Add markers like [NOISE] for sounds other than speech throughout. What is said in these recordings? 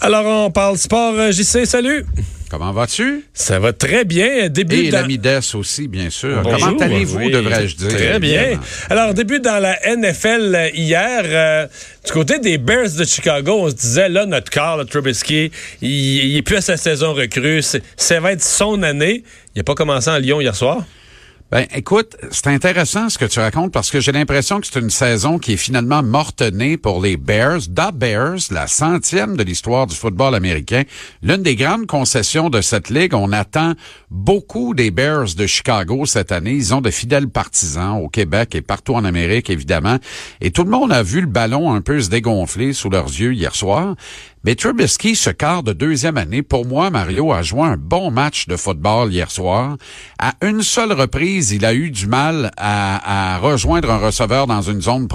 Alors, on parle sport. euh, JC, salut. Comment vas-tu? Ça va très bien. Début Et dans- l'ami Dess aussi, bien sûr. Bonjour. Comment allez-vous, Oui, devrais-je dire? Très bien. évidemment. Alors, début dans la NFL euh, hier. euh, du côté des Bears de Chicago, on se disait, là, notre corps, le Trubisky, il, il est plus à sa saison recrue. Ça va être son année. Il n'a pas commencé en Lyon hier soir. Ben, écoute, c'est intéressant ce que tu racontes parce que j'ai l'impression que c'est une saison qui est finalement morte-née pour les Bears. Da Bears, la centième de l'histoire du football américain. L'une des grandes concessions de cette ligue. On attend beaucoup des Bears de Chicago cette année. Ils ont de fidèles partisans au Québec et partout en Amérique, évidemment. Et tout le monde a vu le ballon un peu se dégonfler sous leurs yeux hier soir. Mais Trubisky, ce quart de deuxième année, pour moi, Mario a joué un bon match de football hier soir. À une seule reprise, il a eu du mal à, rejoindre un receveur dans une zone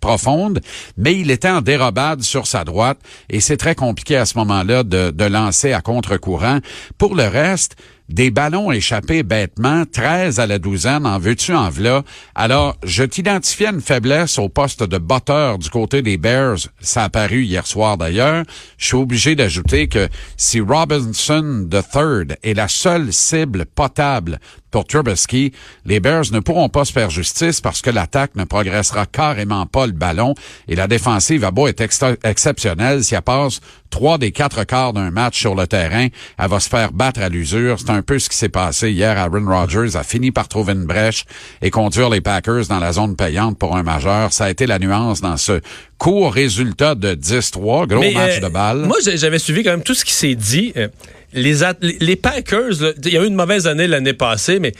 profonde, mais il était en dérobade sur sa droite et c'est très compliqué à ce moment-là de lancer à contre-courant. Pour le reste, des ballons échappés bêtement, 13 à la douzaine, en veux-tu, en v'là. Alors, je t'identifiais une faiblesse au poste de batteur du côté des Bears. Ça a paru hier soir d'ailleurs. Je suis obligé d'ajouter que si Robinson III est la seule cible potable pour Trubisky, les Bears ne pourront pas se faire justice parce que l'attaque ne progressera carrément pas le ballon et la défensive à beau est exceptionnelle. Si elle passe trois des quatre quarts d'un match sur le terrain, elle va se faire battre à l'usure. Peu ce qui s'est passé hier. Aaron Rodgers a fini par trouver une brèche et conduire les Packers dans la zone payante pour un majeur. Ça a été la nuance dans ce court résultat de 10-3. Gros Mais, match euh, de balle. Moi, j'avais suivi quand même tout ce qui s'est dit. Euh, les, Packers, il y a eu une mauvaise année l'année passée, mais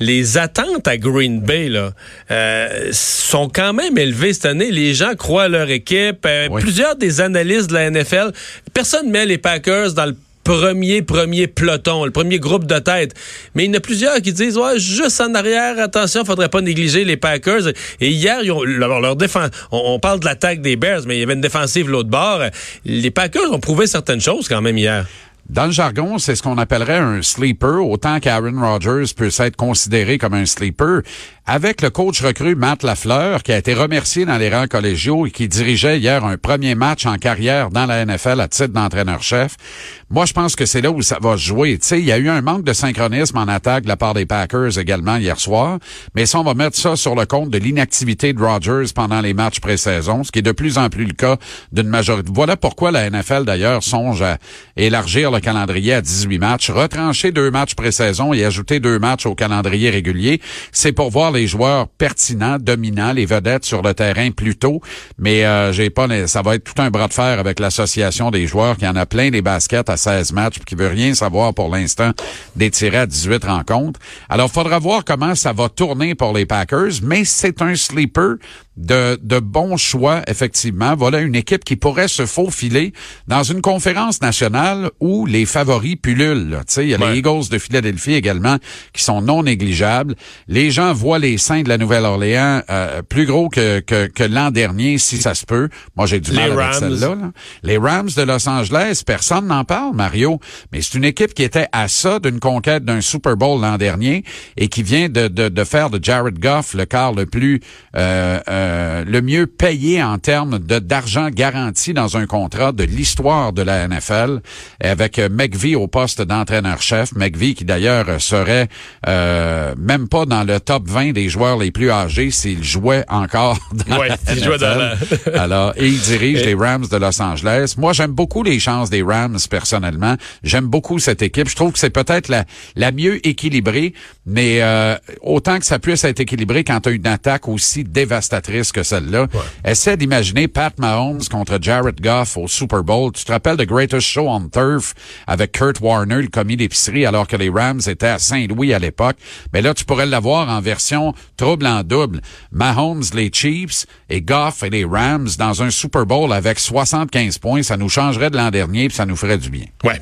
les attentes à Green Bay là, euh, sont quand même élevées cette année. Les gens croient à leur équipe. Euh, Oui. Plusieurs des analystes de la NFL, personne met les Packers dans le premier, premier peloton, le premier groupe de tête. Mais il y en a plusieurs qui disent, ouais, juste en arrière, attention, faudrait pas négliger les Packers. Et hier, ils ont, leur, leur défense, on, on parle de l'attaque des Bears, mais il y avait une défensive l'autre bord. Les Packers ont prouvé certaines choses quand même hier. Dans le jargon, c'est ce qu'on appellerait un sleeper, autant qu'Aaron Rodgers peut être considéré comme un sleeper. Avec le coach recru Matt Lafleur, qui a été remercié dans les rangs collégiaux et qui dirigeait hier un premier match en carrière dans la NFL à titre d'entraîneur-chef, moi, je pense que c'est là où ça va jouer. Tu sais, il y a eu un manque de synchronisme en attaque de la part des Packers également hier soir, mais ça, on va mettre ça sur le compte de l'inactivité de Rodgers pendant les matchs pré-saison, ce qui est de plus en plus le cas d'une majorité. Voilà pourquoi la NFL, d'ailleurs, songe à élargir le calendrier à 18 matchs, retrancher deux matchs pré-saison et ajouter deux matchs au calendrier régulier. C'est pour voir les joueurs pertinents, dominants, les vedettes sur le terrain plus tôt. Mais euh, j'ai pas, les- ça va être tout un bras de fer avec l'association des joueurs qui en a plein des baskets à 16 matchs puis qui veut rien savoir pour l'instant d'étirer à 18 rencontres. Alors, faudra voir comment ça va tourner pour les Packers, mais c'est un sleeper de, de bons choix, effectivement. Voilà une équipe qui pourrait se faufiler dans une conférence nationale où les favoris pullulent. il y a Ouais. les Eagles de Philadelphie également qui sont non négligeables. Les gens voient les Saints de la Nouvelle-Orléans euh, plus gros que, que, que l'an dernier, si ça se peut. Moi, j'ai du Les mal avec Rams. celle-là. là. Les Rams de Los Angeles, personne n'en parle, Mario. Mais c'est une équipe qui était à ça d'une conquête d'un Super Bowl l'an dernier et qui vient de, de, de faire de Jared Goff le quart le plus euh, euh, le mieux payé en termes de d'argent garanti dans un contrat de l'histoire de la NFL avec McVie au poste d'entraîneur-chef. McVie qui d'ailleurs serait euh, même pas dans le top 20 des joueurs les plus âgés s'il jouait encore [LAUGHS] dans Ouais, la s'il jouait dans la- NFL. Alors, et il dirige les Rams de Los Angeles. Moi, j'aime beaucoup les chances des Rams personnellement. J'aime beaucoup cette équipe. Je trouve que c'est peut-être la, la mieux équilibrée, mais euh, autant que ça puisse être équilibré quand tu as une attaque aussi dévastatrice que celle-là. Essaie d'imaginer Pat Mahomes contre Jared Goff au Super Bowl. Tu te rappelles de Greatest Show on Turf? Avec Kurt Warner, le commis d'épicerie, alors que les Rams étaient à Saint-Louis à l'époque. Mais là, tu pourrais l'avoir en version trouble en double. Mahomes, les Chiefs et Goff et les Rams dans un Super Bowl avec 75 points. Ça nous changerait de l'an dernier puis ça nous ferait du bien. Ouais.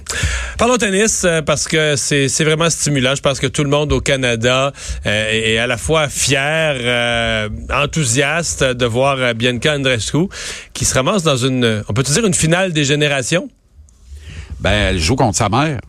Parlons tennis euh, parce que c'est vraiment stimulant. Je pense que tout le monde au Canada euh, est à la fois fier, euh, enthousiaste de voir Bianca Andreescu qui se ramasse dans une, on peut dire une finale des générations? Ben, elle joue contre sa mère.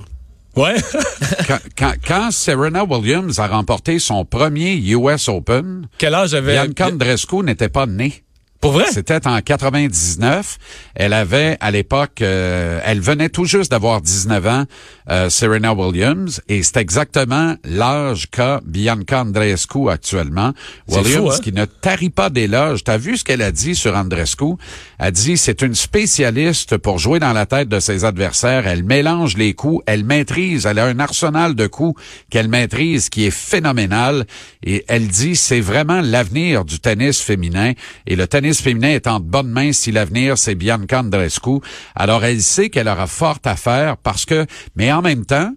Ouais. [LAUGHS] quand, quand, quand Serena Williams a remporté son premier US Open, Quel âge avait Bianca Andreescu n'était pas née. Pour vrai? C'était en 99. Elle avait, à l'époque, euh, elle venait tout juste d'avoir 19 ans, euh, Serena Williams, et c'est exactement l'âge qu'a Bianca Andreescu actuellement. Williams, fou, hein? qui ne tarit pas d'éloges. T'as vu ce qu'elle a dit sur Andreescu? Elle dit, c'est une spécialiste pour jouer dans la tête de ses adversaires. Elle mélange les coups, elle maîtrise, elle a un arsenal de coups qu'elle maîtrise qui est phénoménal. Et elle dit, c'est vraiment l'avenir du tennis féminin. Et le tennis féminin est en de bonnes mains si l'avenir, c'est Bianca Andreescu. Alors, elle sait qu'elle aura fort à faire parce que, mais en même temps,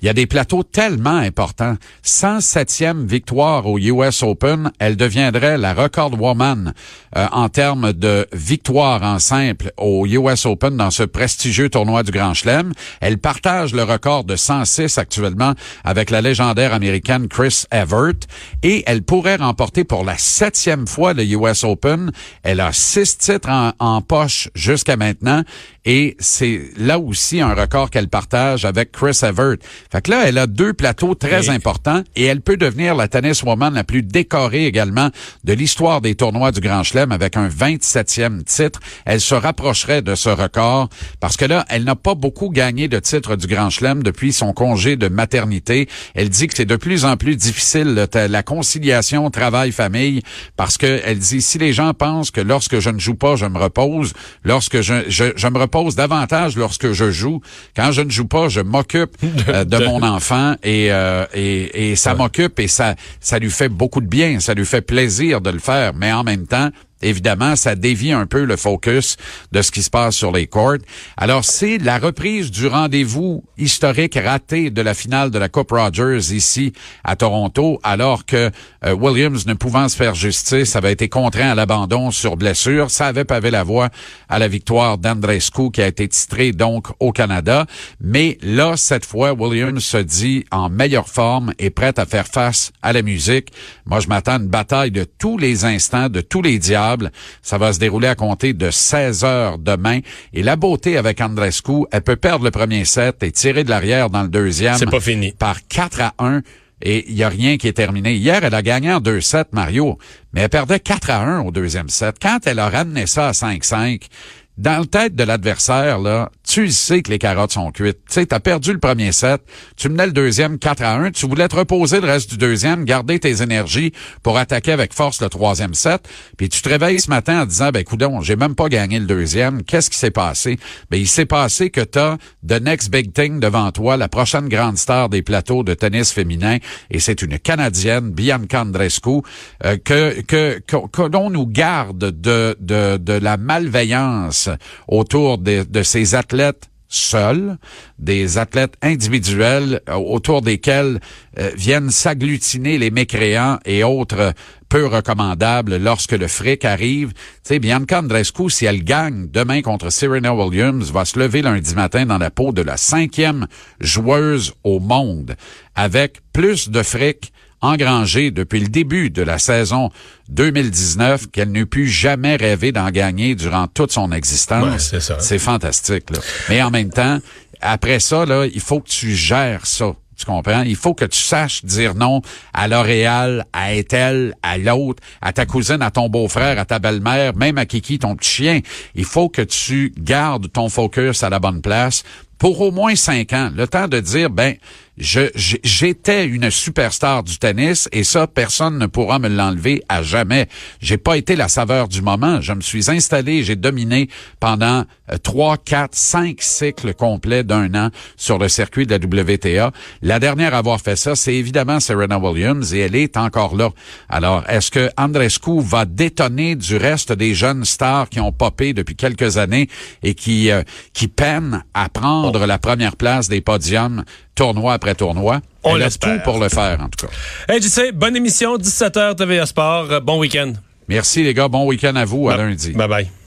il y a des plateaux tellement importants. 107e victoire au US Open, elle deviendrait la record woman euh, en termes de victoire en simple au US Open dans ce prestigieux tournoi du Grand Chelem. Elle partage le record de 106 actuellement avec la légendaire américaine Chris Evert et elle pourrait remporter pour la septième fois le US Open. Elle a six titres en, en poche jusqu'à maintenant et c'est là aussi un record qu'elle partage avec Chris Evert. Fait que là, elle a deux plateaux très Oui. importants et elle peut devenir la tenniswoman la plus décorée également de l'histoire des tournois du Grand Chelem avec un 27e titre. Elle se rapprocherait de ce record parce que là, elle n'a pas beaucoup gagné de titres du Grand Chelem depuis son congé de maternité. Elle dit que c'est de plus en plus difficile la conciliation travail-famille parce que elle dit si les gens pensent que lorsque je ne joue pas, je me repose, lorsque je, je, je me repose davantage lorsque je joue. Quand je ne joue pas, je m'occupe [LAUGHS] euh, de mon enfant et, euh, et, et ça m'occupe et ça, ça lui fait beaucoup de bien, ça lui fait plaisir de le faire, mais en même temps, Évidemment, ça dévie un peu le focus de ce qui se passe sur les courts. Alors, c'est la reprise du rendez-vous historique raté de la finale de la Coupe Rogers ici à Toronto, alors que euh, Williams, ne pouvant se faire justice, avait été contraint à l'abandon sur blessure. Ça avait pavé la voie à la victoire d'Andrescu qui a été titré donc au Canada. Mais là, cette fois, Williams se dit en meilleure forme et prête à faire face à la musique. Moi, je m'attends à une bataille de tous les instants, de tous les diables. Ça va se dérouler à compter de 16 heures demain. Et la beauté avec Andrescu, elle peut perdre le premier set et tirer de l'arrière dans le deuxième. C'est pas fini. Par 4 à 1. Et il n'y a rien qui est terminé. Hier, elle a gagné en 2-7, Mario, mais elle perdait 4 à 1 au deuxième set. Quand elle a ramené ça à 5-5, dans le tête de l'adversaire, là, tu sais que les carottes sont cuites. Tu sais, t'as perdu le premier set, tu menais le deuxième 4 à 1, tu voulais te reposer le reste du deuxième, garder tes énergies pour attaquer avec force le troisième set, puis tu te réveilles ce matin en disant, ben coudon, j'ai même pas gagné le deuxième, qu'est-ce qui s'est passé? Ben il s'est passé que t'as the next big thing devant toi, la prochaine grande star des plateaux de tennis féminin, et c'est une Canadienne, Bianca Andreescu, euh, que, que, l'on nous garde de, de, de la malveillance autour de, de ces athlètes seuls, des athlètes individuels euh, autour desquels euh, viennent s'agglutiner les mécréants et autres peu recommandables lorsque le fric arrive. Tu sais, Bianca Andreescu, si elle gagne demain contre Serena Williams, va se lever lundi matin dans la peau de la cinquième joueuse au monde avec plus de fric engrangé depuis le début de la saison 2019 qu'elle n'eut pu jamais rêver d'en gagner durant toute son existence. Ouais, c'est ça. C'est fantastique. Là. Mais en même temps, après ça, là, il faut que tu gères ça. Tu comprends? Il faut que tu saches dire non à L'Oréal, à Ethel, à l'autre, à ta cousine, à ton beau-frère, à ta belle-mère, même à Kiki, ton petit chien. Il faut que tu gardes ton focus à la bonne place pour au moins cinq ans. Le temps de dire, ben, j'étais une superstar du tennis et ça, personne ne pourra me l'enlever à jamais. J'ai pas été la saveur du moment. Je me suis installé, j'ai dominé pendant euh, trois, quatre, cinq cycles complets d'un an sur le circuit de la WTA. La dernière à avoir fait ça, c'est évidemment Serena Williams et elle est encore là. Alors, est-ce que Andrescu va détonner du reste des jeunes stars qui ont popé depuis quelques années et qui, euh, qui peinent à prendre la première place des podiums tournoi après tournoi? On Elle a tout pour le faire, en tout cas. Hey, JC, bonne émission, 17h TVA Sport. Bon week-end. Merci les gars, bon week-end à vous, à lundi. Bye bye.